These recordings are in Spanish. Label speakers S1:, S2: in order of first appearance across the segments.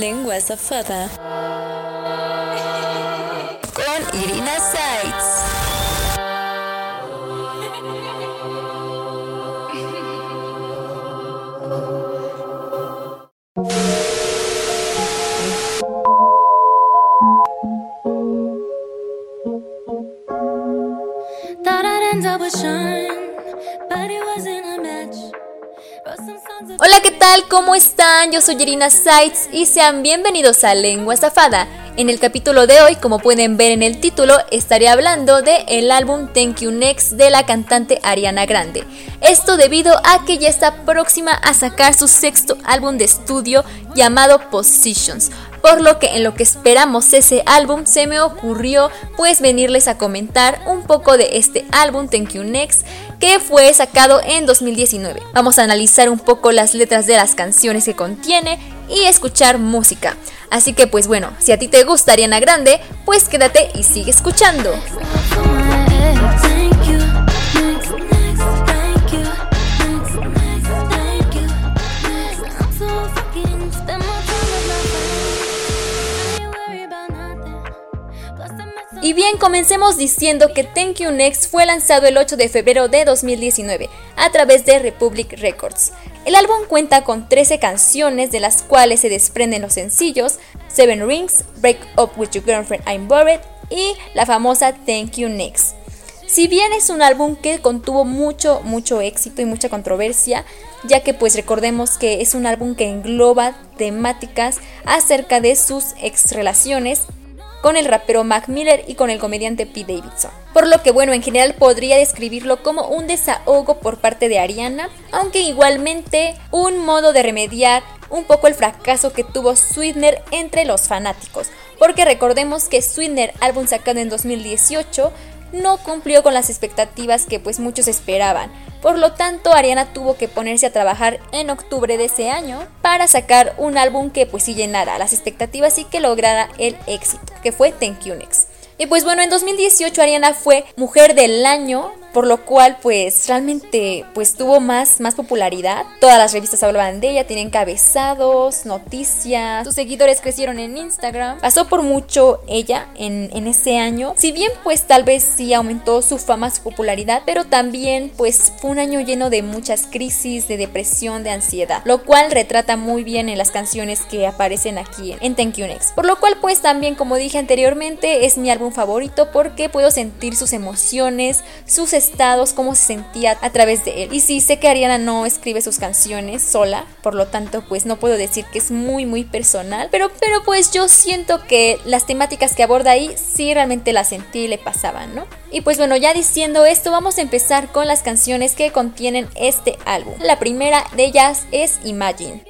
S1: Lengua Zafada con Irina Sites. Hola, ¿qué ¿Cómo están? Yo soy Irina Sites y sean bienvenidos a Lengua Zafada. En el capítulo de hoy, como pueden ver en el título, estaré hablando de el álbum Thank You Next de la cantante Ariana Grande. Esto debido a que ya está próxima a sacar su sexto álbum de estudio llamado Positions, por lo que en lo que esperamos ese álbum se me ocurrió pues venirles a comentar un poco de este álbum Thank You Next que fue sacado en 2019. Vamos a analizar un poco las letras de las canciones que contiene y escuchar música. Así que pues bueno, si a ti te gusta Ariana Grande, pues quédate y sigue escuchando. Y bien, comencemos diciendo que Thank You Next fue lanzado el 8 de febrero de 2019 a través de Republic Records. El álbum cuenta con 13 canciones de las cuales se desprenden los sencillos Seven Rings, Break Up With Your Girlfriend I'm Bored y la famosa Thank You Next. Si bien es un álbum que contuvo mucho, mucho éxito y mucha controversia, ya que pues recordemos que es un álbum que engloba temáticas acerca de sus ex relaciones con el rapero Mac Miller y con el comediante Pete Davidson. Por lo que bueno, en general podría describirlo como un desahogo por parte de Ariana, aunque igualmente un modo de remediar un poco el fracaso que tuvo Sweetener entre los fanáticos, porque recordemos que Sweetener, álbum sacado en 2018, no cumplió con las expectativas que pues muchos esperaban. Por lo tanto, Ariana tuvo que ponerse a trabajar en octubre de ese año para sacar un álbum que pues sí llenara las expectativas y que lograra el éxito, que fue Thank You Next. Y pues bueno, en 2018 Ariana fue Mujer del Año por lo cual pues realmente pues tuvo más, más popularidad. Todas las revistas hablaban de ella, tienen cabezados, noticias, sus seguidores crecieron en Instagram. Pasó por mucho ella en, en ese año. Si bien pues tal vez sí aumentó su fama, su popularidad, pero también pues fue un año lleno de muchas crisis, de depresión, de ansiedad, lo cual retrata muy bien en las canciones que aparecen aquí en Thank You Next. Por lo cual pues también como dije anteriormente es mi álbum favorito porque puedo sentir sus emociones, sus estados, cómo se sentía a través de él. Y sí, sé que Ariana no escribe sus canciones sola, por lo tanto, pues no puedo decir que es muy, muy personal, pero, pero pues yo siento que las temáticas que aborda ahí sí realmente las sentí y le pasaban, ¿no? Y pues bueno, ya diciendo esto, vamos a empezar con las canciones que contienen este álbum. La primera de ellas es Imagine.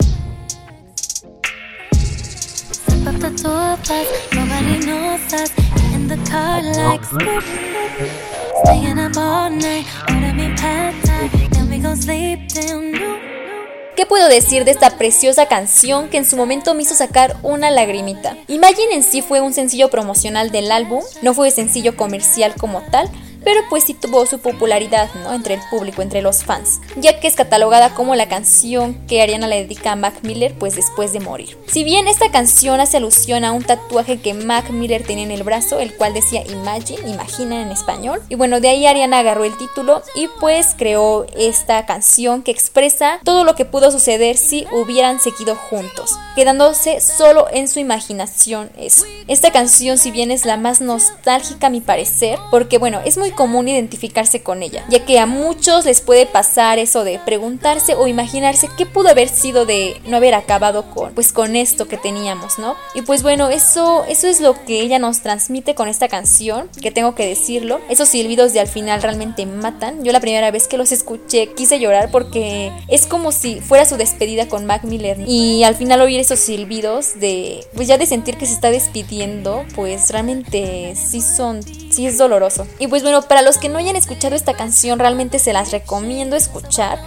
S1: ¿Qué puedo decir de esta preciosa canción que en su momento me hizo sacar una lagrimita? Imagine en sí fue un sencillo promocional del álbum, no fue sencillo comercial como tal, pero pues sí tuvo su popularidad ¿no? entre el público, entre los fans, ya que es catalogada como la canción que Ariana le dedica a Mac Miller pues después de morir. Si bien esta canción hace alusión a un tatuaje que Mac Miller tenía en el brazo, el cual decía Imagine, imagina en español, y bueno, de ahí Ariana agarró el título y pues creó esta canción que expresa todo lo que pudo suceder si hubieran seguido juntos, quedándose solo en su imaginación eso. Esta canción si bien es la más nostálgica a mi parecer, porque bueno, es muy común identificarse con ella, ya que a muchos les puede pasar eso de preguntarse o imaginarse qué pudo haber sido de no haber acabado con pues con esto que teníamos, ¿no? Y pues bueno, eso eso es lo que ella nos transmite con esta canción, que tengo que decirlo. Esos silbidos de al final realmente matan. Yo la primera vez que los escuché quise llorar porque es como si fuera su despedida con Mac Miller y al final oír esos silbidos de pues ya de sentir que se está despidiendo, pues realmente sí son sí es doloroso. Y pues bueno, para los que no hayan escuchado esta canción, realmente se las recomiendo escuchar.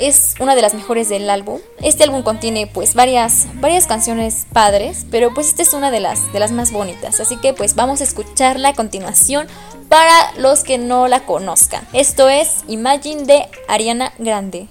S1: Es una de las mejores del álbum. Este álbum contiene pues varias, varias canciones padres, pero pues esta es una de las, de las más bonitas. Así que pues vamos a escucharla a continuación para los que no la conozcan. Esto es Imagine de Ariana Grande.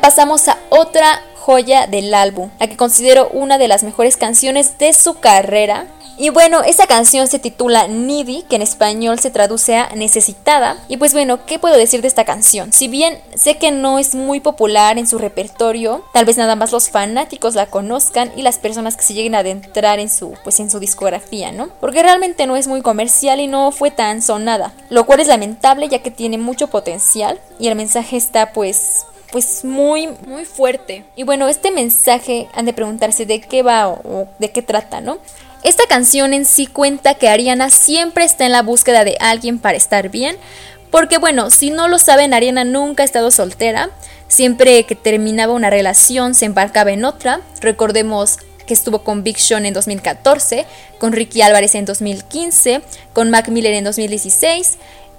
S1: Pasamos a otra joya del álbum, la que considero una de las mejores canciones de su carrera y bueno, esta canción se titula Needy, que en español se traduce a necesitada. Y pues bueno, ¿qué puedo decir de esta canción? Si bien sé que no es muy popular en su repertorio, tal vez nada más los fanáticos la conozcan y las personas que se lleguen a adentrar en su, pues en su discografía, ¿no? Porque realmente no es muy comercial y no fue tan sonada, lo cual es lamentable ya que tiene mucho potencial y el mensaje está pues pues muy muy fuerte. Y bueno, este mensaje han de preguntarse de qué va o, de qué trata, ¿no? Esta canción en sí cuenta que Ariana siempre está en la búsqueda de alguien para estar bien, porque bueno, si no lo saben, Ariana nunca ha estado soltera, siempre que terminaba una relación se embarcaba en otra, recordemos que estuvo con Big Sean en 2014, con Ricky Álvarez en 2015, con Mac Miller en 2016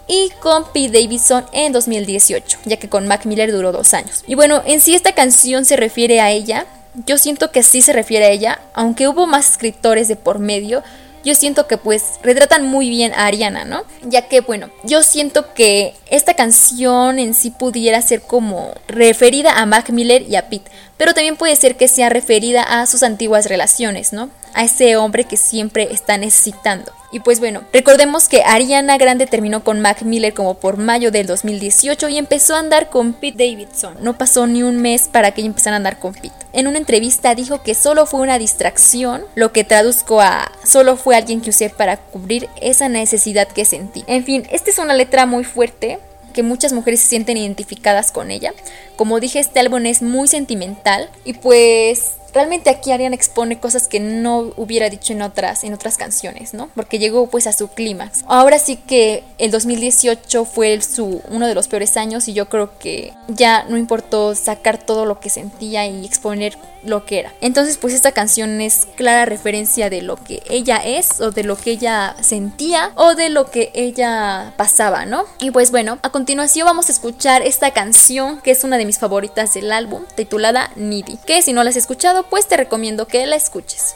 S1: y con Pete Davidson en 2018, ya que con Mac Miller duró dos años. Y bueno, en sí esta canción se refiere a ella, yo siento que sí se refiere a ella, aunque hubo más escritores de por medio, yo siento que pues retratan muy bien a Ariana, ¿no? Ya que bueno, yo siento que esta canción en sí pudiera ser como referida a Mac Miller y a Pete, pero también puede ser que sea referida a sus antiguas relaciones, ¿no? A ese hombre que siempre está necesitando. Y pues bueno, recordemos que Ariana Grande terminó con Mac Miller como por mayo del 2018 y empezó a andar con Pete Davidson. No pasó ni un mes para que ella empezara a andar con Pete. En una entrevista dijo que solo fue una distracción, lo que traduzco a solo fue alguien que usé para cubrir esa necesidad que sentí. En fin, esta es una letra muy fuerte que muchas mujeres se sienten identificadas con ella. Como dije, este álbum es muy sentimental y pues realmente aquí Ariana expone cosas que no hubiera dicho en otras, en otras canciones, ¿no? Porque llegó pues a su clímax. Ahora sí que el 2018 fue su, uno de los peores años y yo creo que ya no importó sacar todo lo que sentía y exponer lo que era. Entonces pues esta canción es clara referencia de lo que ella es o de lo que ella sentía o de lo que ella pasaba, ¿no? Y pues bueno, a continuación vamos a escuchar esta canción que es una de mis favoritas del álbum titulada Needy, que si no la has escuchado pues te recomiendo que la escuches.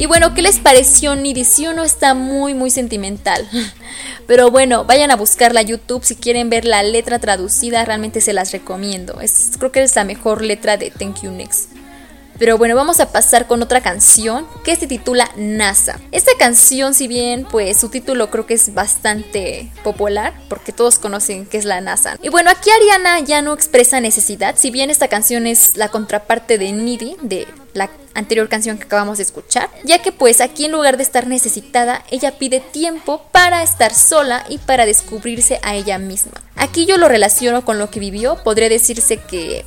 S1: Y bueno, ¿qué les pareció Nidhi? Si uno está muy, muy sentimental. Pero bueno, vayan a buscarla a YouTube si quieren ver la letra traducida, realmente se las recomiendo. Es, creo que es la mejor letra de Thank You Next. Pero bueno, vamos a pasar con otra canción que se titula NASA. Esta canción, si bien pues su título creo que es bastante popular, porque todos conocen que es la NASA. Y bueno, aquí Ariana ya no expresa necesidad, si bien esta canción es la contraparte de Needy, de la anterior canción que acabamos de escuchar, ya que pues aquí en lugar de estar necesitada, ella pide tiempo para estar sola y para descubrirse a ella misma. Aquí yo lo relaciono con lo que vivió, podría decirse que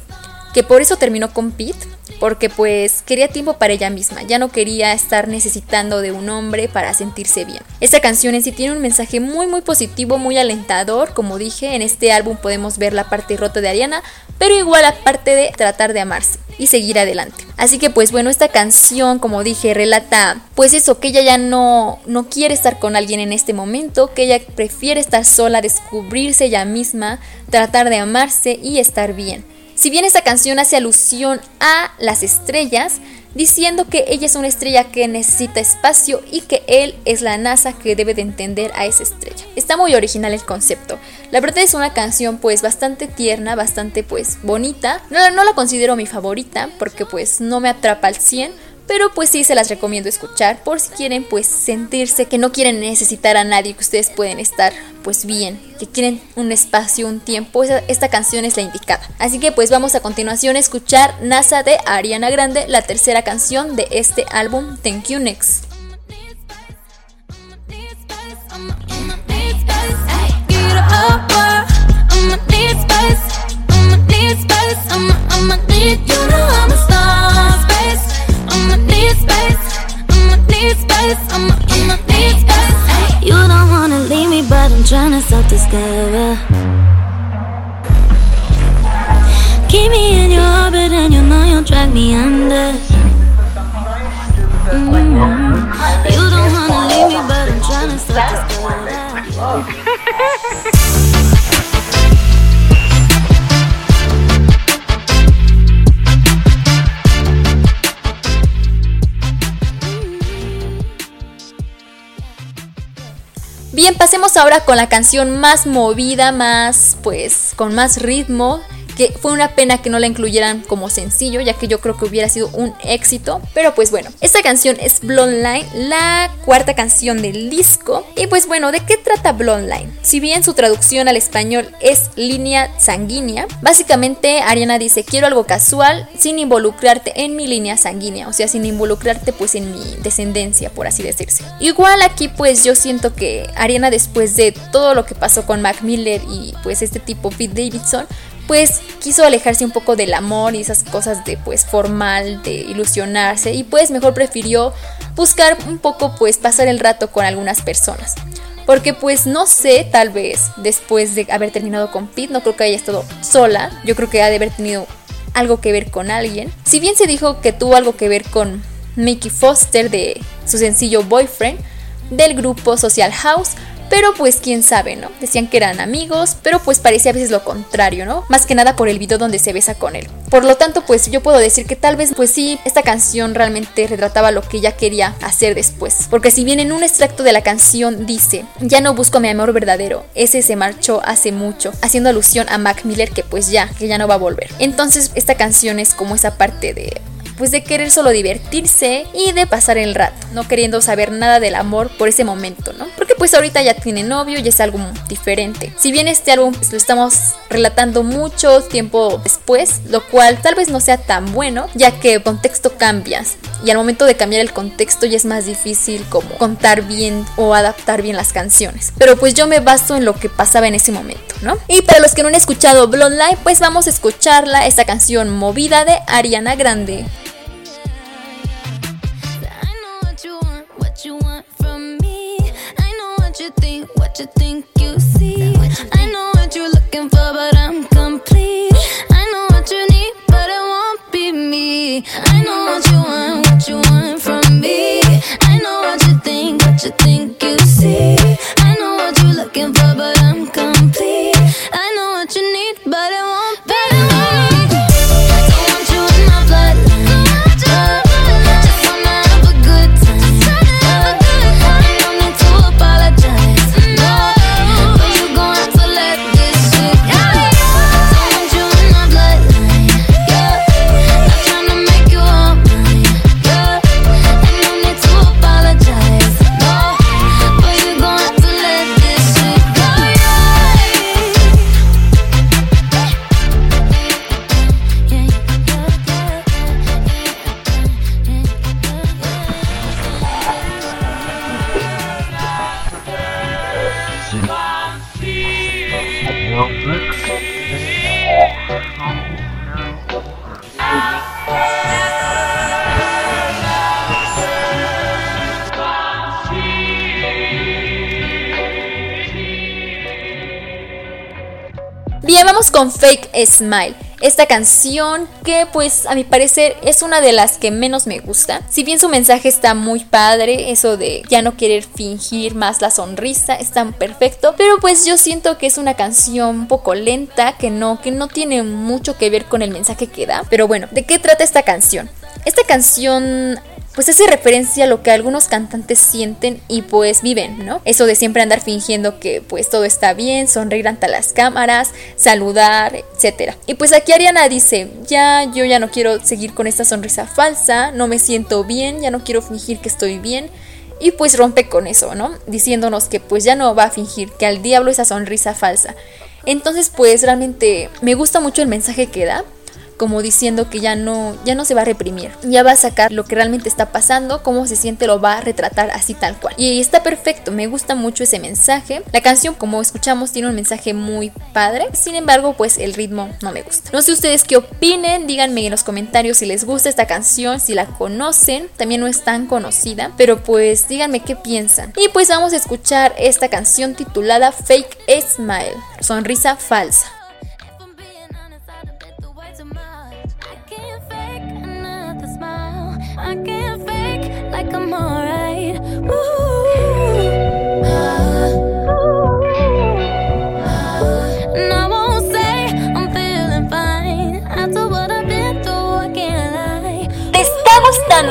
S1: que por eso terminó con Pete, porque pues quería tiempo para ella misma, ya no quería estar necesitando de un hombre para sentirse bien. Esta canción en sí tiene un mensaje muy muy positivo, muy alentador, como dije, en este álbum podemos ver la parte rota de Ariana, pero igual la parte de tratar de amarse y seguir adelante. Así que pues bueno, esta canción, como dije, relata pues eso, que ella ya no, no quiere estar con alguien en este momento, que ella prefiere estar sola, descubrirse ella misma, tratar de amarse y estar bien Si bien esta canción hace alusión a las estrellas, diciendo que ella es una estrella que necesita espacio y que él es la NASA que debe de entender a esa estrella. Está muy original el concepto. La verdad es una canción pues bastante tierna, bastante pues bonita. No, no la considero mi favorita porque pues no me atrapa al 100, pero pues sí se las recomiendo escuchar por si quieren pues sentirse que no quieren necesitar a nadie, que ustedes pueden estar pues bien, que quieren un espacio, un tiempo, esta canción es la indicada. Así que pues vamos a continuación a escuchar NASA de Ariana Grande, la tercera canción de este álbum Thank You Next. I'm trying to self-discover. Keep me in your orbit, and you know you'll drag me under. Mm -hmm. You don't wanna leave me, but I'm trying to self-discover. Bien, pasemos ahora con la canción más movida, más pues con más ritmo que fue una pena que no la incluyeran como sencillo, ya que yo creo que hubiera sido un éxito. Pero pues bueno, esta canción es Blonde Line, la cuarta canción del disco. Y pues bueno, ¿de qué trata Blonde Line? Si bien su traducción al español es línea sanguínea, básicamente Ariana dice, quiero algo casual sin involucrarte en mi línea sanguínea, o sea, sin involucrarte pues en mi descendencia, por así decirse. Igual aquí pues yo siento que Ariana después de todo lo que pasó con Mac Miller y pues este tipo Pete Davidson, pues quiso alejarse un poco del amor y esas cosas de pues formal, de ilusionarse y pues mejor prefirió buscar un poco pues pasar el rato con algunas personas. Porque pues no sé, tal vez después de haber terminado con Pete, no creo que haya estado sola, yo creo que ha de haber tenido algo que ver con alguien. Si bien se dijo que tuvo algo que ver con Mickey Foster de su sencillo Boyfriend del grupo Social House, pero pues quién sabe, ¿no? Decían que eran amigos, pero pues parecía a veces lo contrario, ¿no? Más que nada por el video donde se besa con él. Por lo tanto, pues yo puedo decir que tal vez pues sí, esta canción realmente retrataba lo que ella quería hacer después. Porque si bien en un extracto de la canción dice, ya no busco mi amor verdadero, ese se marchó hace mucho, haciendo alusión a Mac Miller que pues ya, que ya no va a volver. Entonces esta canción es como esa parte de pues de querer solo divertirse y de pasar el rato, no queriendo saber nada del amor por ese momento, ¿no? Porque pues ahorita ya tiene novio y es algo diferente. Si bien este álbum pues, lo estamos relatando mucho tiempo después, lo cual tal vez no sea tan bueno, ya que el contexto cambias y al momento de cambiar el contexto ya es más difícil como contar bien o adaptar bien las canciones. Pero pues yo me baso en lo que pasaba en ese momento, ¿no? Y para los que no han escuchado Blonde Light, pues vamos a escucharla, esta canción movida de Ariana Grande. What you think you see. I know what you're looking for, but I'm complete. I know what you need, but it won't be me. I know what you want, what you want from me. I know what you think, what you think you see. I know what you're looking for, but con Fake Smile. esta canción que pues a mi parecer es una de las que menos me gusta. Si bien su mensaje está muy padre, eso de ya no querer fingir más la sonrisa, está perfecto, pero pues yo siento que es una canción un poco lenta, que no, que no tiene mucho que ver con el mensaje que da. Pero bueno, ¿de qué trata esta canción? Esta canción pues hace referencia a lo que algunos cantantes sienten y pues viven, ¿no? Eso de siempre andar fingiendo que pues todo está bien, sonreír ante las cámaras, saludar, etc. Y pues aquí Ariana dice, ya yo ya no quiero seguir con esta sonrisa falsa, no me siento bien, ya no quiero fingir que estoy bien. Y pues rompe con eso, ¿no? Diciéndonos que pues ya no va a fingir, que al diablo esa sonrisa falsa. Entonces pues realmente me gusta mucho el mensaje que da como diciendo que ya no, ya no se va a reprimir, ya va a sacar lo que realmente está pasando, cómo se siente, lo va a retratar así tal cual. Y está perfecto, me gusta mucho ese mensaje. La canción, como escuchamos, tiene un mensaje muy padre, sin embargo, pues el ritmo no me gusta. No sé ustedes qué opinen, díganme en los comentarios si les gusta esta canción, si la conocen, también no es tan conocida, pero pues díganme qué piensan. Y pues vamos a escuchar esta canción titulada Fake Smile, sonrisa falsa.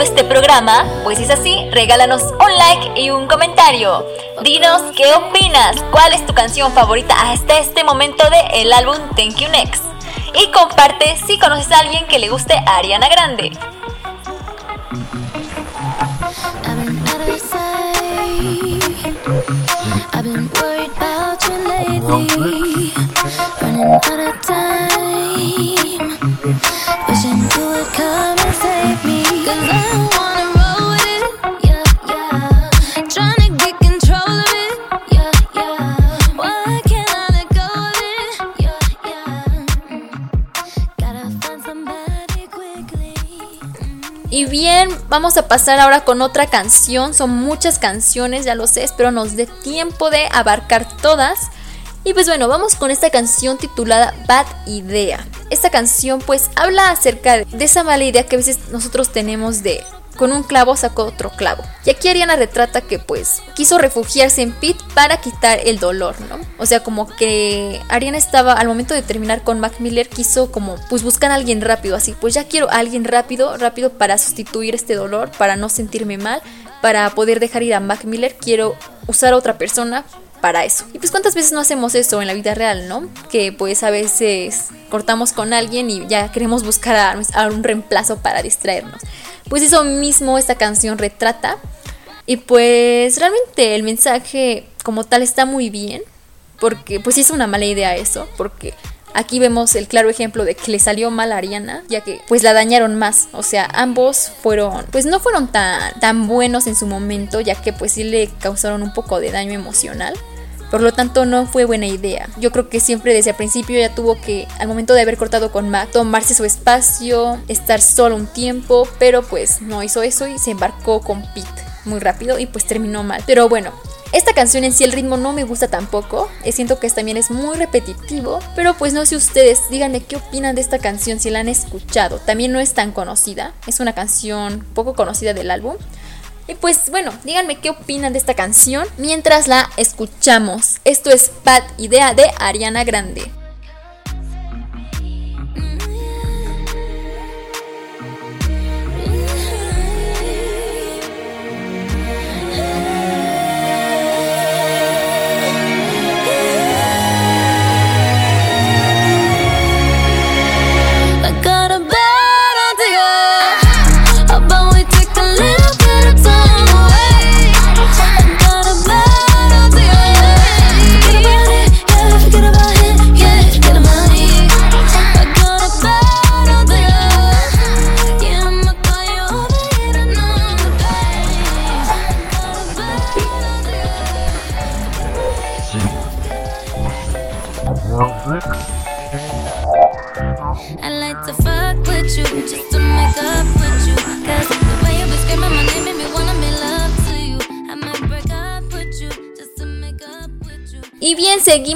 S2: Este programa? Pues si es así, regálanos un like y un comentario. Dinos qué opinas, cuál es tu canción favorita hasta este momento del el álbum Thank You Next. Y comparte si conoces a alguien que le guste Ariana Grande. I've been worried about you lately. Running out of time. Wishing you would come and save me. Cause I don't wanna roll with it. Yeah, yeah. Trying to get control of it. Yeah, yeah. Why can't I let go of it? Yeah, yeah. Mm. Gotta find somebody quickly. Mm.
S1: Y bien, vamos a pasar ahora con otra canción. Son muchas canciones, ya lo sé, espero nos dé tiempo de abarcar todas. Y pues bueno, vamos con esta canción titulada Bad Idea. Esta canción pues habla acerca de esa mala idea que a veces nosotros tenemos de con un clavo sacó otro clavo. Y aquí Ariana retrata que pues quiso refugiarse en Pete para quitar el dolor, ¿no? O sea, como que Ariana estaba al momento de terminar con Mac Miller quiso como pues buscar a alguien rápido, así, pues ya quiero a alguien rápido, rápido para sustituir este dolor, para no sentirme mal, para poder dejar ir a Mac Miller, quiero usar a otra persona para eso. Y pues cuántas veces no hacemos eso en la vida real, ¿no? Que pues a veces cortamos con alguien y ya queremos buscar a, un reemplazo para distraernos. Pues eso mismo esta canción retrata. Y pues realmente el mensaje como tal está muy bien. Porque pues es una mala idea eso. Porque Aquí vemos el claro ejemplo de que le salió mal a Ariana, ya que pues la dañaron más. O sea, ambos fueron, pues no fueron tan, tan buenos en su momento, ya que pues sí le causaron un poco de daño emocional. Por lo tanto, no fue buena idea. Yo creo que siempre desde el principio ya tuvo que, al momento de haber cortado con Mac, tomarse su espacio, estar solo un tiempo, pero pues no hizo eso y se embarcó con Pete muy rápido y pues terminó mal. Pero bueno, esta canción en sí el ritmo no me gusta tampoco, eh, siento que también es muy repetitivo, pero pues no sé ustedes, díganme qué opinan de esta canción si la han escuchado. También no es tan conocida, es una canción poco conocida del álbum. Y pues bueno, díganme qué opinan de esta canción mientras la escuchamos. Esto es Bad Idea de Ariana Grande.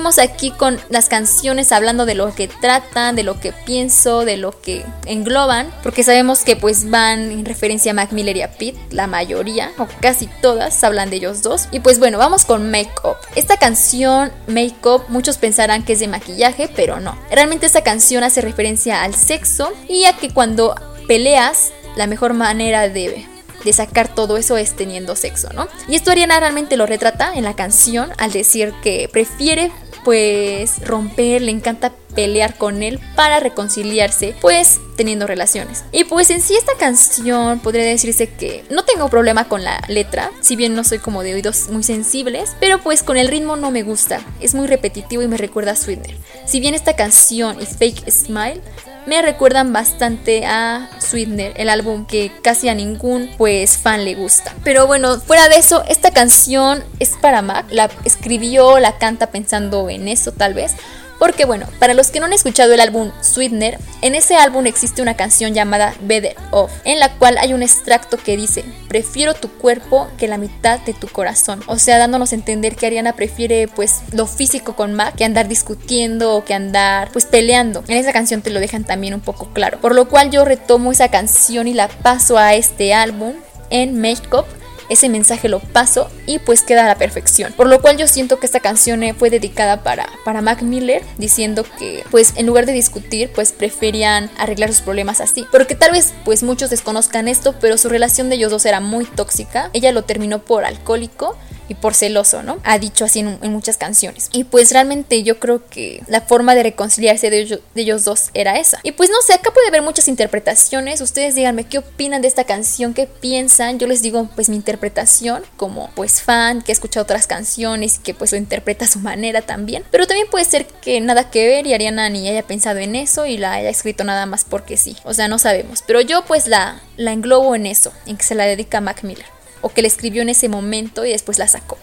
S1: Aquí con las canciones hablando de lo que tratan, de lo que pienso, de lo que engloban, porque sabemos que pues van en referencia a Mac Miller y a Pete, la mayoría, o casi todas, hablan de ellos dos. Y pues bueno, vamos con Make Up. Esta canción, Make Up, muchos pensarán que es de maquillaje, pero no. Realmente esta canción hace referencia al sexo y a que cuando peleas, la mejor manera de de sacar todo eso es teniendo sexo, ¿no? Y esto Ariana realmente lo retrata en la canción al decir que prefiere pues romper, le encanta pelear con él para reconciliarse, pues teniendo relaciones. Y pues en sí esta canción podría decirse que no tengo problema con la letra, si bien no soy como de oídos muy sensibles, pero pues con el ritmo no me gusta, es muy repetitivo y me recuerda a Sweetener. Si bien esta canción y Fake Smile me recuerdan bastante a Sweetener, el álbum que casi a ningún pues fan le gusta. Pero bueno, fuera de eso, esta canción es para Mac, la escribió, la canta pensando en eso tal vez. Porque bueno, para los que no han escuchado el álbum Sweetener, en ese álbum existe una canción llamada Better Off, en la cual hay un extracto que dice, prefiero tu cuerpo que la mitad de tu corazón. O sea, dándonos a entender que Ariana prefiere pues lo físico con Mac que andar discutiendo o que andar pues peleando. En esa canción te lo dejan también un poco claro. Por lo cual yo retomo esa canción y la paso a este álbum en Makeup ese mensaje lo paso y pues queda a la perfección. Por lo cual yo siento que esta canción fue dedicada para, para Mac Miller, diciendo que pues en lugar de discutir, pues preferían arreglar sus problemas así. Porque tal vez pues muchos desconozcan esto, pero su relación de ellos dos era muy tóxica. Ella lo terminó por alcohólico y por celoso, ¿no? Ha dicho así en, muchas canciones. Y pues realmente yo creo que la forma de reconciliarse de ellos, dos era esa. Y pues no sé, acá puede haber muchas interpretaciones. Ustedes díganme qué opinan de esta canción, qué piensan. Yo les digo pues mi interpretación como pues fan que ha escuchado otras canciones y que pues lo interpreta a su manera también. Pero también puede ser que nada que ver y Ariana ni haya pensado en eso y la haya escrito nada más porque sí. O sea, no sabemos. Pero yo pues la, la englobo en eso, en que se la dedica a Mac Miller o que le escribió en ese momento y después la sacó.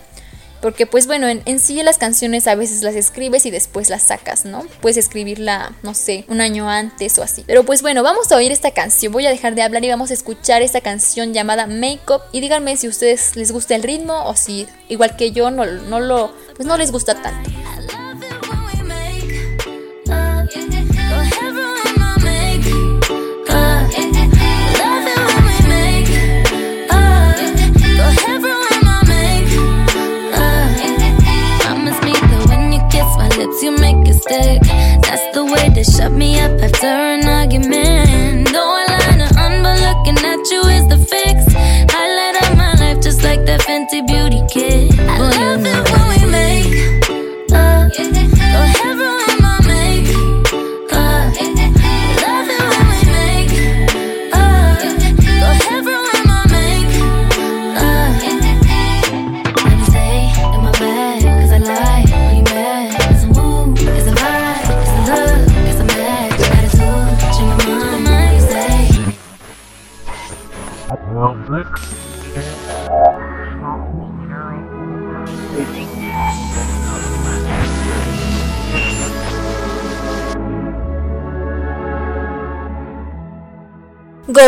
S1: Porque pues bueno, en, sí las canciones a veces las escribes y después las sacas, ¿no? Puedes escribirla, no sé, un año antes o así. Pero pues bueno, vamos a oír esta canción. Voy a dejar de hablar y vamos a escuchar esta canción llamada Make Up. Y díganme si a ustedes les gusta el ritmo o si, igual que yo, no, no lo, pues no les gusta tanto. That's the way to shut me up after an argument. No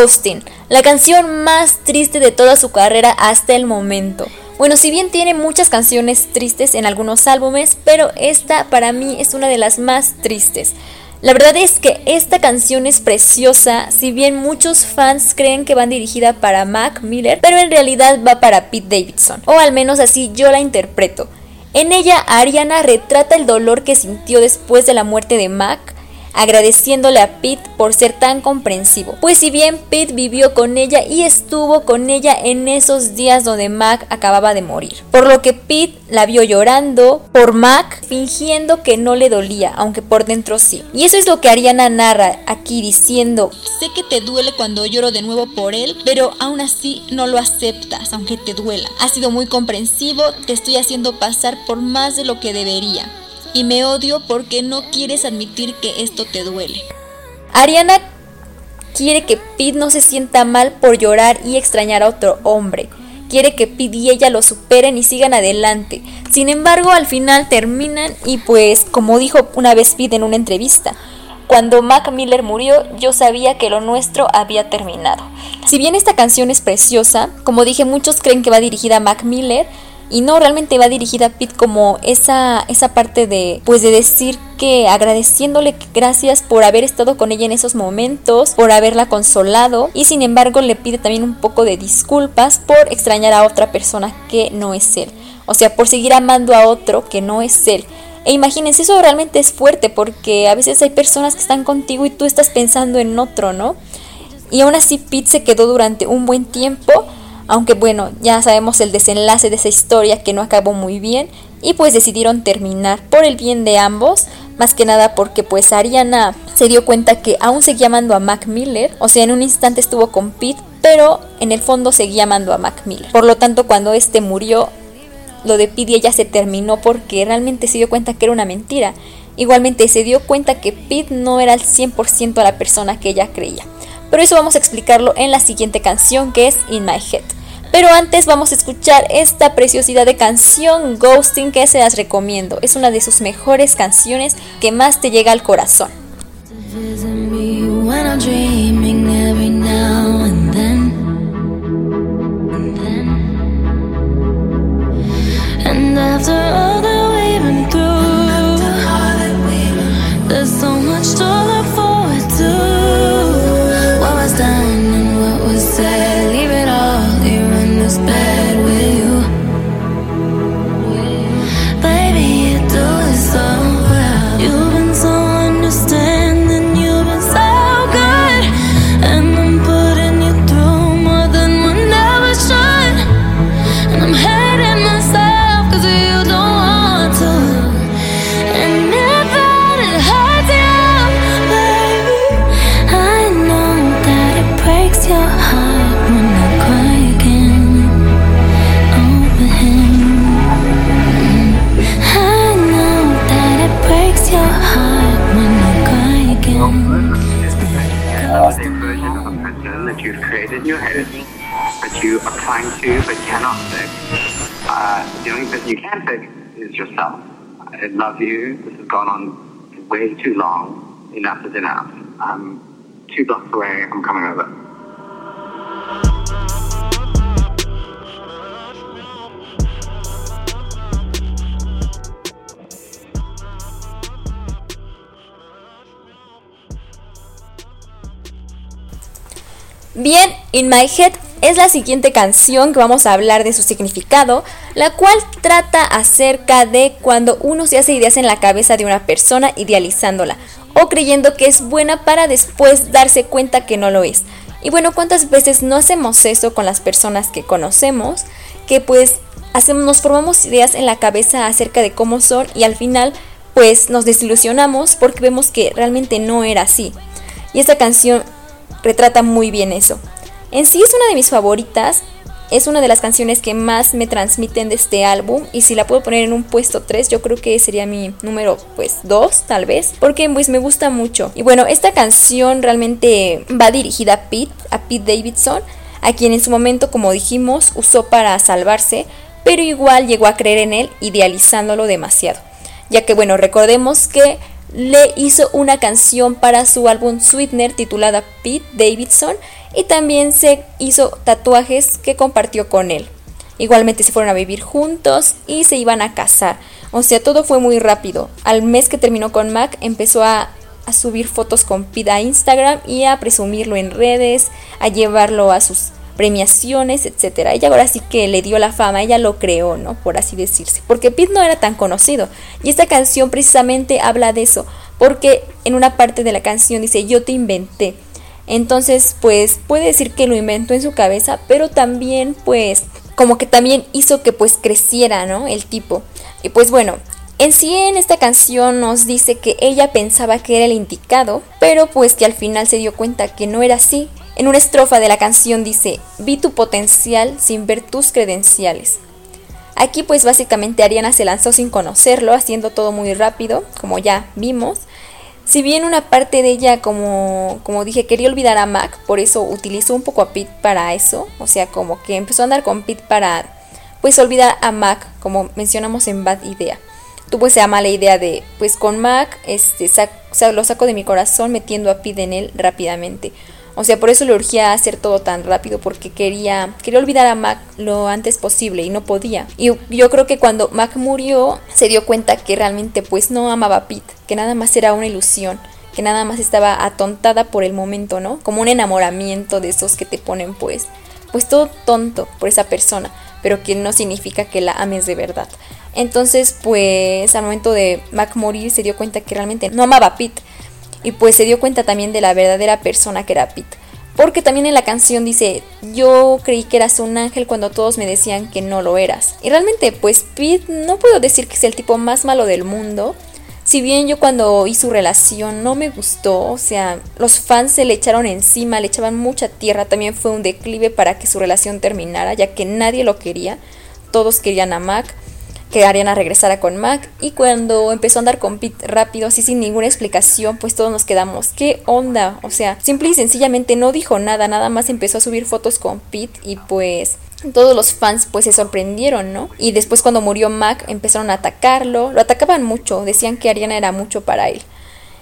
S1: Ghosting, la canción más triste de toda su carrera hasta el momento. Bueno, si bien tiene muchas canciones tristes en algunos álbumes, pero esta para mí es una de las más tristes. La verdad es que esta canción es preciosa, si bien muchos fans creen que va dirigida para Mac Miller, pero en realidad va para Pete Davidson, o al menos así yo la interpreto. En ella, Ariana retrata el dolor que sintió después de la muerte de Mac, agradeciéndole a Pete por ser tan comprensivo. Pues si bien Pete vivió con ella y estuvo con ella en esos días donde Mac acababa de morir. Por lo que Pete la vio llorando por Mac, fingiendo que no le dolía, aunque por dentro sí. Y eso es lo que Ariana narra aquí diciendo, sé que te duele cuando lloro de nuevo por él, pero aún así no lo aceptas, aunque te duela. Has sido muy comprensivo, te estoy haciendo pasar por más de lo que debería y me odio porque no quieres admitir que esto te duele. Ariana quiere que Pete no se sienta mal por llorar y extrañar a otro hombre. Quiere que Pete y ella lo superen y sigan adelante. Sin embargo, al final terminan y pues, como dijo una vez Pete en una entrevista, cuando Mac Miller murió, yo sabía que lo nuestro había terminado. Si bien esta canción es preciosa, como dije, muchos creen que va dirigida a Mac Miller, y no realmente va dirigida a Pete como esa esa parte de pues de decir que agradeciéndole gracias por haber estado con ella en esos momentos, por haberla consolado y sin embargo le pide también un poco de disculpas por extrañar a otra persona que no es él, o sea, por seguir amando a otro que no es él. E imagínense, eso realmente es fuerte porque a veces hay personas que están contigo y tú estás pensando en otro, ¿no? Y aún así Pete se quedó durante un buen tiempo aunque bueno, ya sabemos el desenlace de esa historia que no acabó muy bien y pues decidieron terminar por el bien de ambos, más que nada porque pues Ariana se dio cuenta que aún seguía amando a Mac Miller, o sea, en un instante estuvo con Pete, pero en el fondo seguía amando a Mac Miller. Por lo tanto, cuando este murió, lo de Pete ya se terminó porque realmente se dio cuenta que era una mentira. Igualmente se dio cuenta que Pete no era al 100% la persona que ella creía. Pero eso vamos a explicarlo en la siguiente canción que es In My Head. Pero antes vamos a escuchar esta preciosidad de canción Ghosting que se las recomiendo. Es una de sus mejores canciones que más te llega al corazón.
S3: Love you. This has gone on way too long. Enough is enough. I'm two blocks away. I'm coming over.
S1: Bien, In My Head es la siguiente canción que vamos a hablar de su significado, la cual trata acerca de cuando uno se hace ideas en la cabeza de una persona idealizándola o creyendo que es buena para después darse cuenta que no lo es. Y bueno, ¿cuántas veces no hacemos eso con las personas que conocemos? Que pues hacemos, nos formamos ideas en la cabeza acerca de cómo son y al final pues nos desilusionamos porque vemos que realmente no era así. Y esta canción retrata muy bien eso. En sí es una de mis favoritas, es una de las canciones que más me transmiten de este álbum y si la puedo poner en un puesto 3 yo creo que sería mi número pues 2 tal vez porque pues me gusta mucho. Y bueno esta canción realmente va dirigida a Pete, a Pete Davidson a quien en su momento como dijimos usó para salvarse pero igual llegó a creer en él idealizándolo demasiado. Ya que bueno recordemos que le hizo una canción para su álbum Sweetener titulada Pete Davidson y también se hizo tatuajes que compartió con él. Igualmente se fueron a vivir juntos y se iban a casar. O sea, todo fue muy rápido. Al mes que terminó con Mac empezó a, a subir fotos con Pete a Instagram y a presumirlo en redes, a llevarlo a sus premiaciones, etcétera. Ella ahora sí que le dio la fama, ella lo creó, ¿no? Por así decirse, porque Pete no era tan conocido. Y esta canción precisamente habla de eso, porque en una parte de la canción dice, "Yo te inventé." Entonces, pues puede decir que lo inventó en su cabeza, pero también pues como que también hizo que pues creciera, ¿no? El tipo. Y pues bueno, en sí en esta canción nos dice que ella pensaba que era el indicado, pero pues que al final se dio cuenta que no era así. En una estrofa de la canción dice, vi tu potencial sin ver tus credenciales. Aquí pues básicamente Ariana se lanzó sin conocerlo, haciendo todo muy rápido, como ya vimos, si bien una parte de ella, como, como dije, quería olvidar a Mac, por eso utilizó un poco a Pete para eso. O sea, como que empezó a andar con Pete para, pues, olvidar a Mac, como mencionamos en Bad Idea. Tuvo esa mala idea de, pues, con Mac, este, lo saco de mi corazón metiendo a Pete en él rápidamente. O sea, por eso le urgía hacer todo tan rápido porque quería quería olvidar a Mac lo antes posible y no podía. Y yo creo que cuando Mac murió se dio cuenta que realmente pues no amaba a Pete, que nada más era una ilusión que nada más estaba atontada por el momento, ¿no? Como un enamoramiento de esos que te ponen pues pues todo tonto por esa persona, pero que no significa que la ames de verdad. Entonces, pues al momento de Mac morir se dio cuenta que realmente no amaba a Pete y pues se dio cuenta también de la verdadera persona que era Pete. Porque también en la canción dice, yo creí que eras un ángel cuando todos me decían que no lo eras. Y realmente, pues Pete no puedo decir que es el tipo más malo del mundo, si bien yo cuando oí su relación no me gustó, o sea, los fans se le echaron encima, le echaban mucha tierra, también fue un declive para que su relación terminara, ya que nadie lo quería, todos querían a Mac, que Ariana regresara con Mac, y cuando empezó a andar con Pete rápido, así sin ninguna explicación, pues todos nos quedamos, ¿qué onda? O sea, simple y sencillamente no dijo nada, nada más empezó a subir fotos con Pete y pues todos los fans pues se sorprendieron, ¿no? Y después cuando murió Mac empezaron a atacarlo, lo atacaban mucho, decían que Ariana era mucho para él.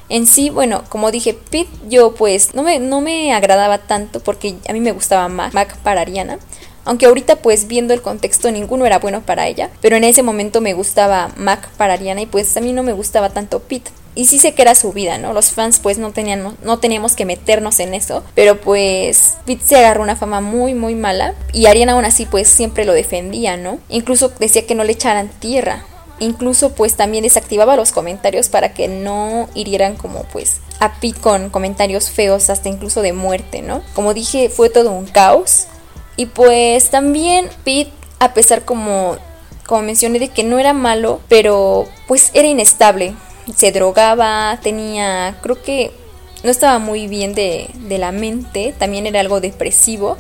S1: En sí, bueno, como dije, Pete yo pues no me, no me agradaba tanto porque a mí me gustaba Mac, Mac para Ariana. Aunque ahorita pues viendo el contexto ninguno era bueno para ella, pero en ese momento me gustaba Mac para Ariana y pues a mí no me gustaba tanto Pete y sí sé que era su vida, ¿no? Los fans pues no tenían, no teníamos que meternos en eso, pero pues Pete se agarró una fama muy muy mala y Ariana aún así pues siempre lo defendía, ¿no? Incluso decía que no le echaran tierra, incluso pues también desactivaba los comentarios para que no hirieran como pues a Pete con comentarios feos hasta incluso de muerte, ¿no? Como dije fue todo un caos y pues también Pete a pesar como como mencioné de que no era malo, pero pues era inestable se drogaba, tenía, creo que no estaba muy bien de, de la mente, también era algo depresivo.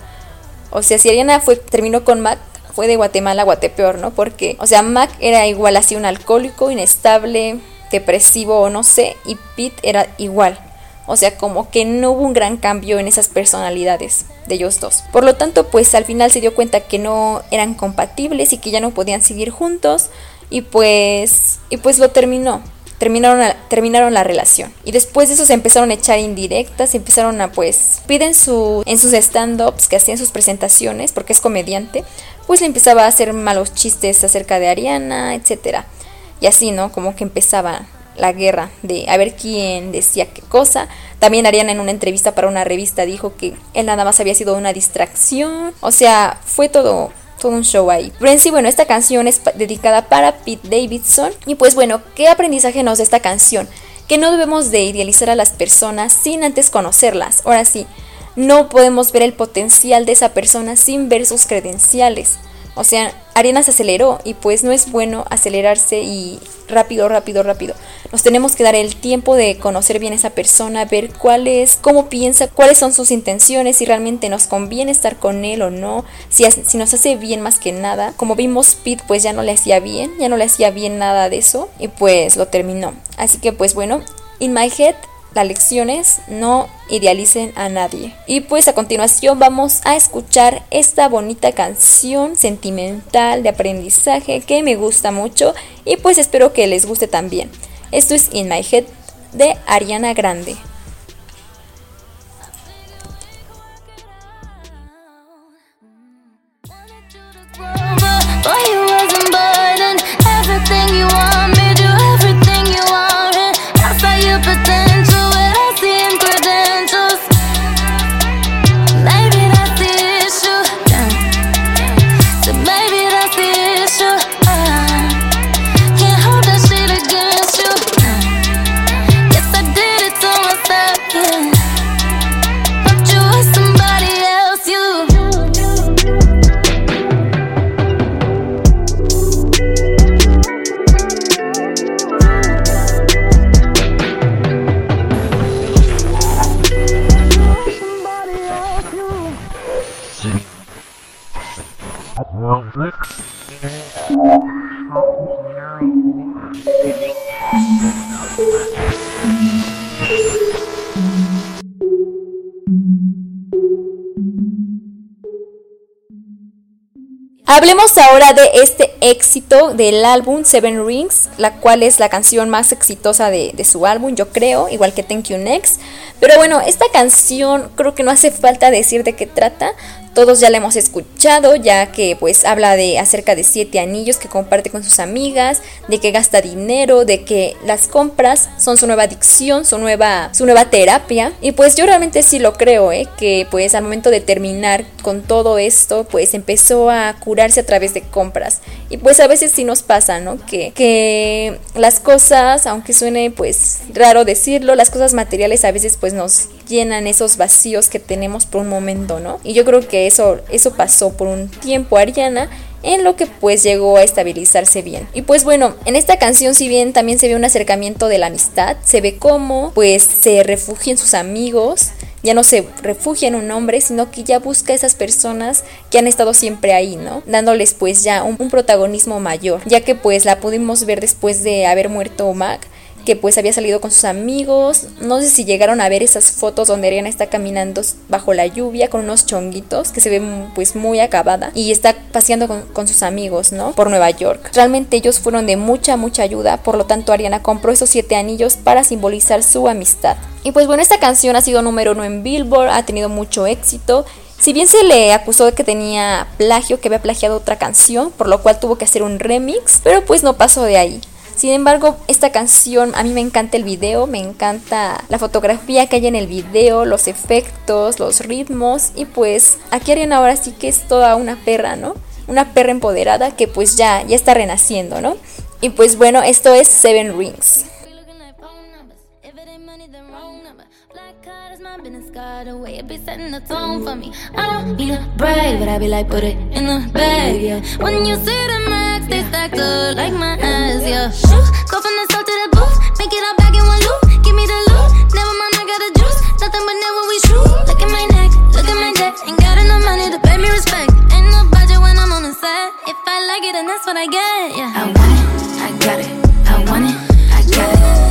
S1: O sea, si Ariana fue, terminó con Mac, fue de Guatemala a Guatepeor, ¿no? Porque, o sea, Mac era igual así un alcohólico, inestable, depresivo o no sé, y Pete era igual. O sea, como que no hubo un gran cambio en esas personalidades de ellos dos. Por lo tanto, pues al final se dio cuenta que no eran compatibles y que ya no podían seguir juntos y pues y pues lo terminó terminaron, terminaron la relación. Y después de eso se empezaron a echar indirectas, empezaron a pues, piden su, en sus stand-ups que hacían sus presentaciones, porque es comediante, pues le empezaba a hacer malos chistes acerca de Ariana, etcétera. Y así, ¿no? Como que empezaba la guerra de a ver quién decía qué cosa. También Ariana en una entrevista para una revista dijo que él nada más había sido una distracción. O sea, fue todo todo un show ahí. Pero en sí, bueno, esta canción es dedicada para Pete Davidson. Y pues bueno, ¿qué aprendizaje nos da esta canción? Que no debemos de idealizar a las personas sin antes conocerlas. Ahora sí, no podemos ver el potencial de esa persona sin ver sus credenciales. O sea, Ariana se aceleró y pues no es bueno acelerarse y rápido, rápido, rápido. Nos tenemos que dar el tiempo de conocer bien a esa persona, ver cuál es, cómo piensa, cuáles son sus intenciones, si realmente nos conviene estar con él o no, si, si nos hace bien más que nada. Como vimos, Pete pues ya no le hacía bien, ya no le hacía bien nada de eso y pues lo terminó. Así que pues bueno, In My Head las lecciones, no idealicen a nadie. Y pues a continuación vamos a escuchar esta bonita canción sentimental de aprendizaje que me gusta mucho y pues espero que les guste también. Esto es In My Head de Ariana Grande. Hablemos ahora de este éxito del álbum Seven Rings, la cual es la canción más exitosa de, su álbum, yo creo, igual que Thank You Next. Pero bueno, esta canción creo que no hace falta decir de qué trata, todos ya la hemos escuchado, ya que pues habla de acerca de siete anillos que comparte con sus amigas, de que gasta dinero, de que las compras son su nueva adicción, su nueva, su nueva terapia. Y pues yo realmente sí lo creo, ¿eh? que pues al momento de terminar con todo esto, pues empezó a curarse a través de compras. Y pues a veces sí nos pasa, ¿no? Que, que las cosas, aunque suene pues raro decirlo, las cosas materiales a veces pues nos llenan esos vacíos que tenemos por un momento, ¿no? Y yo creo que eso, eso pasó por un tiempo Ariana en lo que pues llegó a estabilizarse bien. Y pues bueno, en esta canción si bien también se ve un acercamiento de la amistad, se ve cómo pues se refugia en sus amigos, ya no se refugia en un hombre, sino que ya busca a esas personas que han estado siempre ahí, ¿no? Dándoles pues ya un, un protagonismo mayor, ya que pues la pudimos ver después de haber muerto Mac que pues había salido con sus amigos. No sé si llegaron a ver esas fotos donde Ariana está caminando bajo la lluvia con unos chonguitos que se ve pues muy acabada y está paseando con, sus amigos, ¿no? Por Nueva York. Realmente ellos fueron de mucha, mucha ayuda, por lo tanto Ariana compró esos siete anillos para simbolizar su amistad. Y pues bueno, esta canción ha sido número uno en Billboard, ha tenido mucho éxito. Si bien se le acusó de que tenía plagio, que había plagiado otra canción, por lo cual tuvo que hacer un remix, pero pues no pasó de ahí. Sin embargo, esta canción a mí me encanta el video, me encanta la fotografía que hay en el video, los efectos, los ritmos y pues aquí Ariana ahora sí que es toda una perra, ¿no? Una perra empoderada que pues ya, ya está renaciendo, ¿no? Y pues bueno, esto es Seven Rings.
S2: They I be like put it in the bag. Yeah. When you say the max, they factor like my ass, yeah. Shoot, Go from the south to the booth, make it all back in one loop. Give me the loot, never mind, I got a juice. Nothing but never we shoot. Look at my neck, look at my neck. Ain't got enough money to pay me respect. Ain't no budget when I'm on the set. If I like it, then that's what I get, yeah. I want it, I got it. I want it, I got it.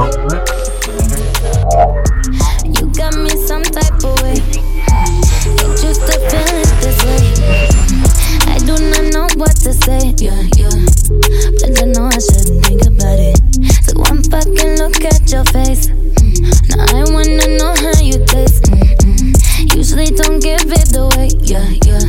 S2: You got me some type of way. Ain't used to feel it this way. I do not know what to say. Yeah, yeah. But I know I shouldn't think about it. So one fucking look at your face. Mm. Now I wanna know how you taste. Mm-mm. Usually don't give it away. Yeah, yeah.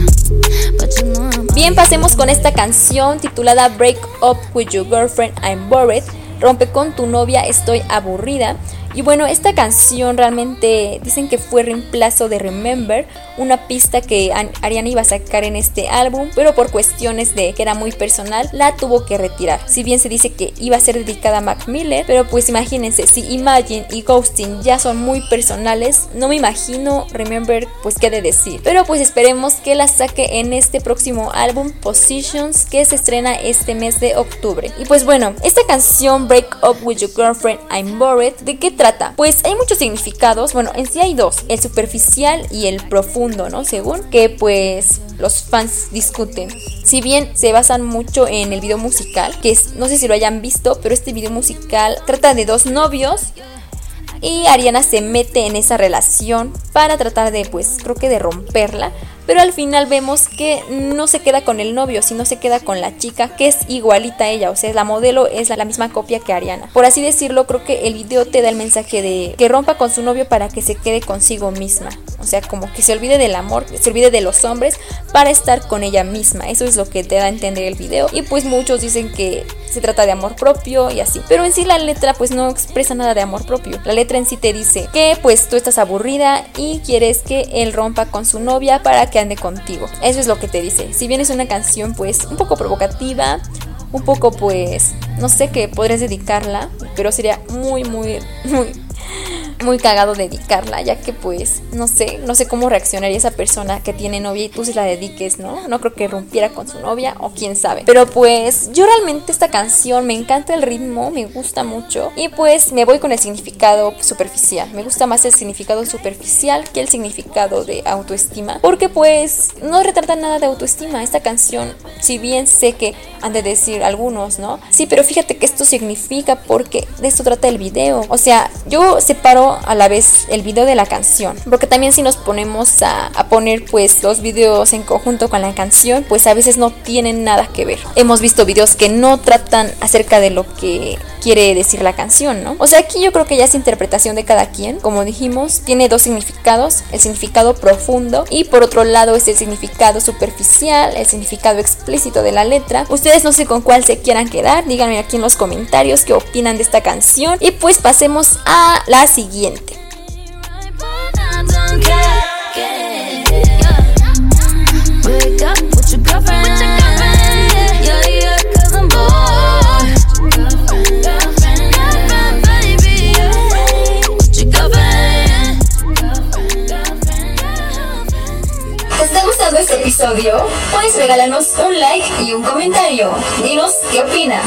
S2: But you know I'm
S1: Bien, pasemos con esta canción titulada Break Up With Your Girlfriend I'm Bored. Rompe con tu novia, estoy aburrida. Y bueno, esta canción realmente dicen que fue reemplazo de Remember, una pista que Ariana iba a sacar en este álbum, pero por cuestiones de que era muy personal, la tuvo que retirar. Si bien se dice que iba a ser dedicada a Mac Miller, pero pues imagínense, si Imagine y Ghosting ya son muy personales, no me imagino Remember pues qué de decir. Pero pues esperemos que la saque en este próximo álbum Positions que se estrena este mes de octubre. Y pues bueno, esta canción Break Up With Your Girlfriend I'm Bored, ¿de qué trata? Pues hay muchos significados, bueno, en sí hay dos, el superficial y el profundo, ¿no? Según que pues los fans discuten. Si bien se basan mucho en el video musical, que no sé si lo hayan visto, pero este video musical trata de dos novios y Ariana se mete en esa relación para tratar de, pues, creo que de romperla. Pero al final vemos que no se queda con el novio, sino se queda con la chica que es igualita a ella. O sea, la modelo es la misma copia que Ariana. Por así decirlo, creo que el video te da el mensaje de que rompa con su novio para que se quede consigo misma. O sea, como que se olvide del amor, se olvide de los hombres para estar con ella misma. Eso es lo que te da a entender el video. Y pues muchos dicen que se trata de amor propio y así. Pero en sí la letra pues no expresa nada de amor propio. La letra en sí te dice que pues tú estás aburrida y quieres que él rompa con su novia para que contigo. Eso es lo que te dice. Si bien es una canción pues un poco provocativa, un poco pues no sé qué podrías dedicarla, pero sería muy muy muy muy cagado dedicarla, ya que pues no sé, no sé cómo reaccionaría esa persona que tiene novia y tú se la dediques, ¿no? No creo que rompiera con su novia o quién sabe. Pero pues yo realmente esta canción me encanta el ritmo, me gusta mucho y pues me voy con el significado superficial. Me gusta más el significado superficial que el significado de autoestima, porque pues no retrata nada de autoestima. Esta canción, si bien sé que han de decir algunos, ¿no? Sí, pero fíjate que esto significa porque de esto trata el video. O sea, yo separo a la vez el video de la canción, porque también si nos ponemos a, a poner pues los videos en conjunto con la canción, pues a veces no tienen nada que ver. Hemos visto videos que no tratan acerca de lo que quiere decir la canción, ¿no? O sea, aquí yo creo que ya es interpretación de cada quien. Como dijimos, tiene dos significados, el significado profundo y por otro lado es el significado superficial, el significado explícito de la letra. Ustedes no sé con cuál se quieran quedar, díganme aquí en los comentarios qué opinan de esta canción y pues pasemos a la siguiente.
S4: Episodio? Puedes regalarnos un like y un comentario. Dinos qué opinas.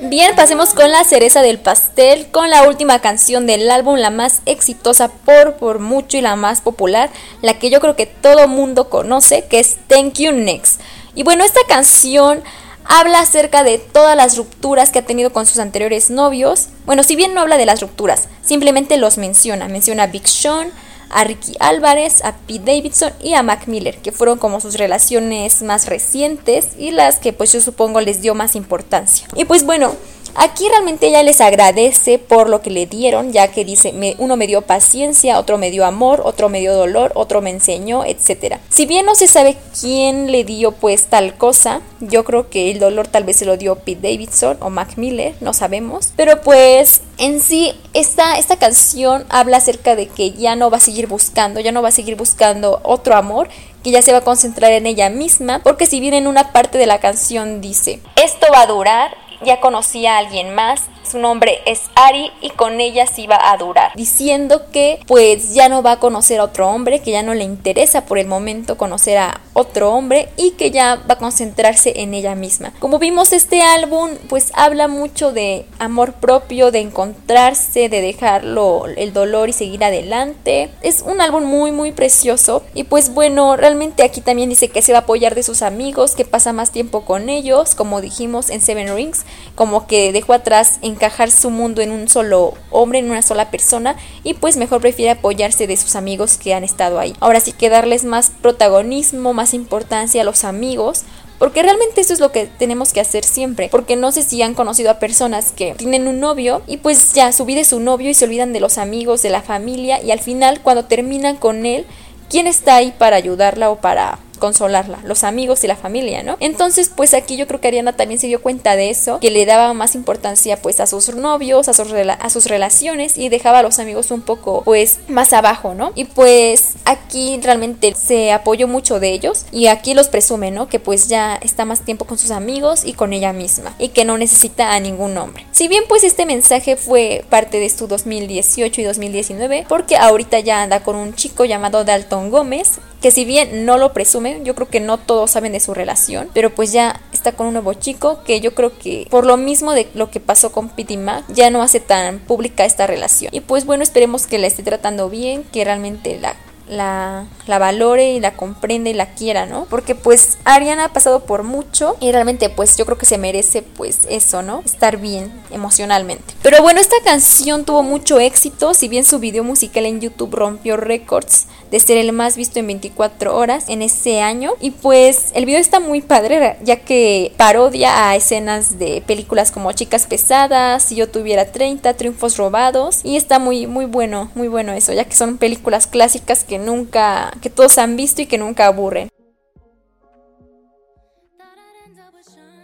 S1: Bien, pasemos con la cereza del pastel, con la última canción del álbum, la más exitosa por, por mucho y la más popular, la que yo creo que todo mundo conoce, que es Thank You Next. Y bueno, esta canción habla acerca de todas las rupturas que ha tenido con sus anteriores novios. Bueno, si bien no habla de las rupturas, simplemente los menciona. Menciona a Big Sean, a Ricky Álvarez, a Pete Davidson y a Mac Miller, que fueron como sus relaciones más recientes y las que pues yo supongo les dio más importancia. Y pues bueno, Aquí realmente ella les agradece por lo que le dieron, ya que dice, uno me dio paciencia, otro me dio amor, otro me dio dolor, otro me enseñó, etc. Si bien no se sabe quién le dio pues tal cosa, yo creo que el dolor tal vez se lo dio Pete Davidson o Mac Miller, no sabemos. Pero pues en sí esta, esta canción habla acerca de que ya no va a seguir buscando, ya no va a seguir buscando otro amor, que ya se va a concentrar en ella misma, porque si bien en una parte de la canción dice, esto va a durar, ya conocí a alguien más, su nombre es Ari y con ella sí va a durar, diciendo que pues ya no va a conocer a otro hombre, que ya no le interesa por el momento conocer a otro hombre y que ya va a concentrarse en ella misma. Como vimos este álbum pues habla mucho de amor propio, de encontrarse, de dejarlo el dolor y seguir adelante. Es un álbum muy muy precioso y pues bueno, realmente aquí también dice que se va a apoyar de sus amigos, que pasa más tiempo con ellos, como dijimos en Seven Rings, como que dejó atrás encajar su mundo en un solo hombre, en una sola persona y pues mejor prefiere apoyarse de sus amigos que han estado ahí. Ahora sí que darles más protagonismo, más importancia a los amigos, porque realmente eso es lo que tenemos que hacer siempre. Porque no sé si han conocido a personas que tienen un novio y pues ya su vida es su novio y se olvidan de los amigos, de la familia y al final cuando terminan con él, ¿quién está ahí para ayudarla o para consolarla, los amigos y la familia, ¿no? Entonces, pues aquí yo creo que Ariana también se dio cuenta de eso, que le daba más importancia pues a sus novios, a sus, a sus relaciones y dejaba a los amigos un poco pues más abajo, ¿no? Y pues aquí realmente se apoyó mucho de ellos y aquí los presume, ¿no? Que pues ya está más tiempo con sus amigos y con ella misma y que no necesita a ningún hombre. Si bien pues este mensaje fue parte de su 2018 y 2019, porque ahorita ya anda con un chico llamado Dalton Gómez, que si bien no lo presume, yo creo que no todos saben de su relación, pero pues ya está con un nuevo chico que yo creo que por lo mismo de lo que pasó con Pete y Mac, ya no hace tan pública esta relación. Y pues bueno, esperemos que la esté tratando bien, que realmente la la, valore y la comprenda y la quiera, ¿no? Porque pues Ariana ha pasado por mucho y realmente pues yo creo que se merece pues eso, ¿no? Estar bien emocionalmente. Pero bueno, esta canción tuvo mucho éxito, si bien su video musical en YouTube rompió récords de ser el más visto en 24 horas en ese año y pues el video está muy padre ya que parodia a escenas de películas como Chicas Pesadas, Si yo tuviera 30, Triunfos robados y está muy muy bueno, muy bueno eso, ya que son películas clásicas que nunca que todos han visto y que nunca aburren.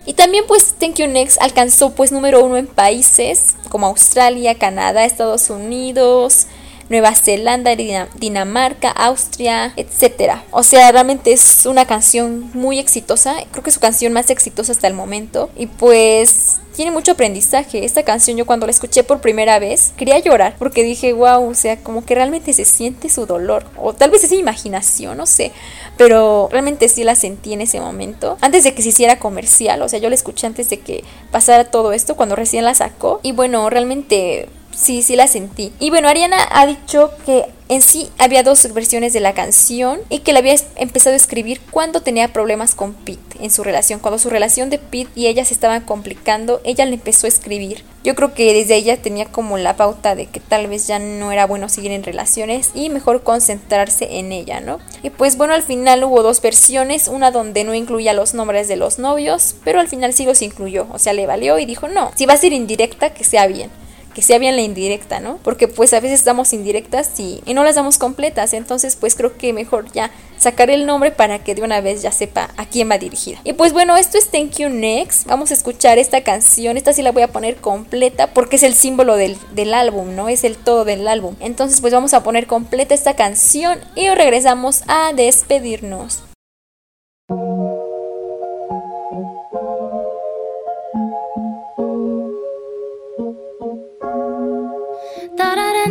S1: Y también pues Thank You Next alcanzó pues número uno en países como Australia, Canadá, Estados Unidos, Nueva Zelanda, Dinamarca, Austria, etcétera. O sea, realmente es una canción muy exitosa, creo que es su canción más exitosa hasta el momento y pues tiene mucho aprendizaje. Esta canción yo cuando la escuché por primera vez quería llorar porque dije, wow, o sea, como que realmente se siente su dolor. O tal vez es imaginación, no sé. Pero realmente sí la sentí en ese momento. Antes de que se hiciera comercial, o sea, yo la escuché antes de que pasara todo esto, cuando recién la sacó. Y bueno, realmente sí, sí la sentí. Y bueno, Ariana ha dicho que en sí había dos versiones de la canción y que la había empezado a escribir cuando tenía problemas con Pete en su relación. Cuando su relación de Pete y ella se estaban complicando, ella le empezó a escribir. Yo creo que desde ella tenía como la pauta de que tal vez ya no era bueno seguir en relaciones y mejor concentrarse en ella, ¿no? Y pues bueno, al final hubo dos versiones, una donde no incluía los nombres de los novios, pero al final sí los incluyó, o sea, le valió y dijo, no, si va a ser indirecta, que sea bien que sea bien la indirecta, ¿no? Porque pues a veces damos indirectas y, no las damos completas, entonces pues creo que mejor ya sacar el nombre para que de una vez ya sepa a quién va dirigida. Y pues bueno, esto es Thank You Next, vamos a escuchar esta canción, esta sí la voy a poner completa porque es el símbolo del, del álbum, ¿no? Es el todo del álbum. Entonces pues vamos a poner completa esta canción y regresamos a despedirnos.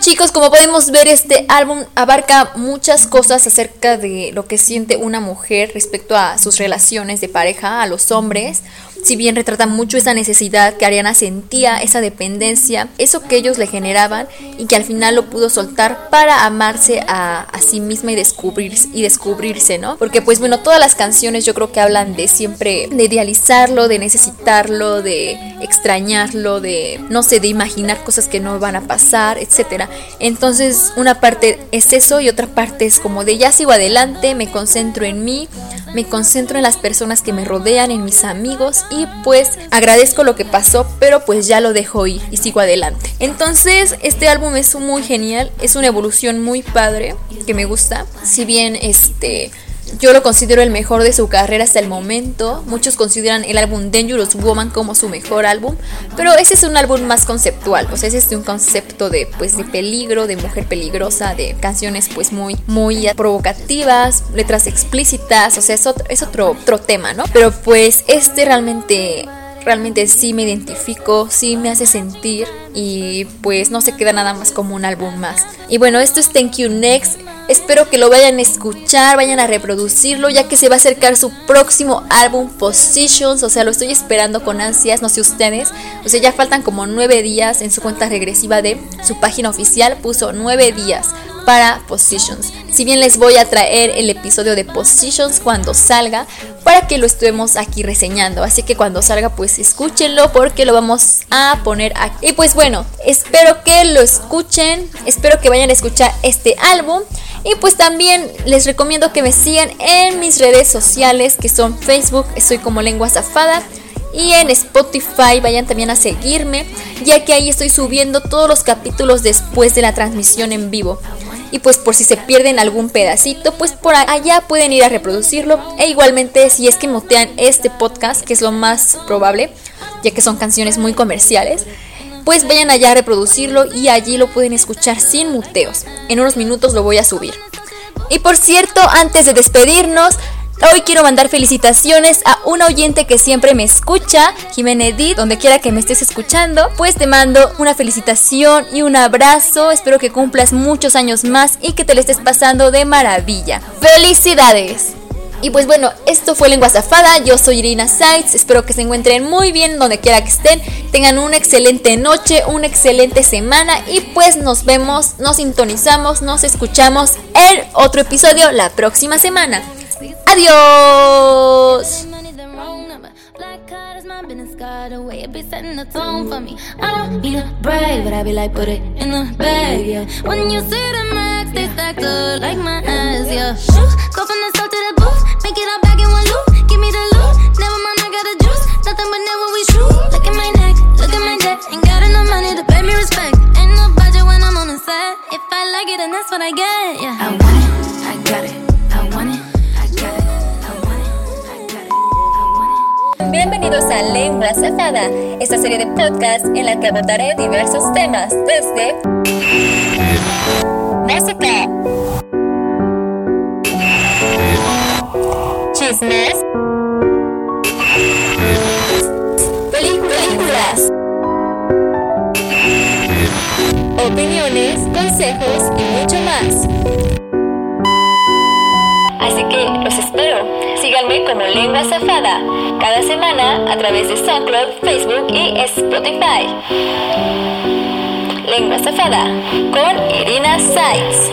S1: chicos, como podemos ver este álbum abarca muchas cosas acerca de lo que siente una mujer respecto a sus relaciones de pareja, a los hombres. Si bien retrata mucho esa necesidad que Ariana sentía, esa dependencia, eso que ellos le generaban y que al final lo pudo soltar para amarse a, sí misma y descubrirse, y descubrirse, ¿no? Porque pues bueno, todas las canciones yo creo que hablan de siempre, de idealizarlo, de necesitarlo, de extrañarlo, de, no sé, de imaginar cosas que no van a pasar, etcétera. Entonces, una parte es eso y otra parte es como de ya sigo adelante, me concentro en mí, me concentro en las personas que me rodean, en mis amigos y pues agradezco lo que pasó, pero pues ya lo dejo ir y sigo adelante. Entonces, este álbum es muy genial, es una evolución muy padre que me gusta. Si bien este yo lo considero el mejor de su carrera hasta el momento. Muchos consideran el álbum Dangerous Woman como su mejor álbum, pero ese es un álbum más conceptual, o sea, ese es un concepto de pues de peligro, de mujer peligrosa, de canciones pues muy muy provocativas, letras explícitas, o sea, es otro, es otro otro tema, ¿no? Pero pues este realmente realmente sí me identifico, sí me hace sentir y pues no se queda nada más como un álbum más. Y bueno, esto es Thank You Next. Espero que lo vayan a escuchar, vayan a reproducirlo, ya que se va a acercar su próximo álbum Positions. O sea, lo estoy esperando con ansias, no sé ustedes. O sea, ya faltan como nueve días en su cuenta regresiva de su página oficial. Puso nueve días para Positions. Si bien les voy a traer el episodio de Positions cuando salga para que lo estemos aquí reseñando. Así que cuando salga pues escúchenlo porque lo vamos a poner aquí. Y pues bueno, espero que lo escuchen, espero que vayan a escuchar este álbum. Y pues también les recomiendo que me sigan en mis redes sociales que son Facebook, estoy como lengua zafada. Y en Spotify vayan también a seguirme, ya que ahí estoy subiendo todos los capítulos después de la transmisión en vivo. Y pues por si se pierden algún pedacito, pues por allá pueden ir a reproducirlo. E igualmente si es que motean este podcast, que es lo más probable, ya que son canciones muy comerciales, pues vayan allá a reproducirlo y allí lo pueden escuchar sin muteos. En unos minutos lo voy a subir. Y por cierto, antes de despedirnos, Hoy quiero mandar felicitaciones a un oyente que siempre me escucha, Jiménez Edith, donde quiera que me estés escuchando. Pues te mando una felicitación y un abrazo. Espero que cumplas muchos años más y que te lo estés pasando de maravilla. ¡Felicidades! Y pues bueno, esto fue Lengua Zafada, yo soy Irina Sites, espero que se encuentren muy bien donde quiera que estén, tengan una excelente noche, una excelente semana y pues nos vemos, nos sintonizamos, nos escuchamos en otro episodio la próxima semana. Adiós.
S2: Card is my business card, the it be setting the tone for me. I don't need a brag, but I be like, put it in the bag, yeah. When you see the max, they stacked up like my ass, yeah. Shoot, go from the south to the booth, make it all back in one loop. Give me the loot, never mind, I got the juice. Nothing but never we shoot. Look at my neck, look at my debt. Ain't got enough money to pay me respect. Ain't no budget when I'm on the set. If I like it, then that's what I get, yeah. I want it, I got it. I want it,
S1: Bienvenidos a Lengua Zafada, esta serie de podcast en la que abordaré diversos temas desde música, chismes, películas, opiniones, consejos y mucho más. Así que los espero. Síganme como Lengua Zafada cada semana a través de SoundCloud, Facebook y Spotify. Lengua Zafada con Irina Sites.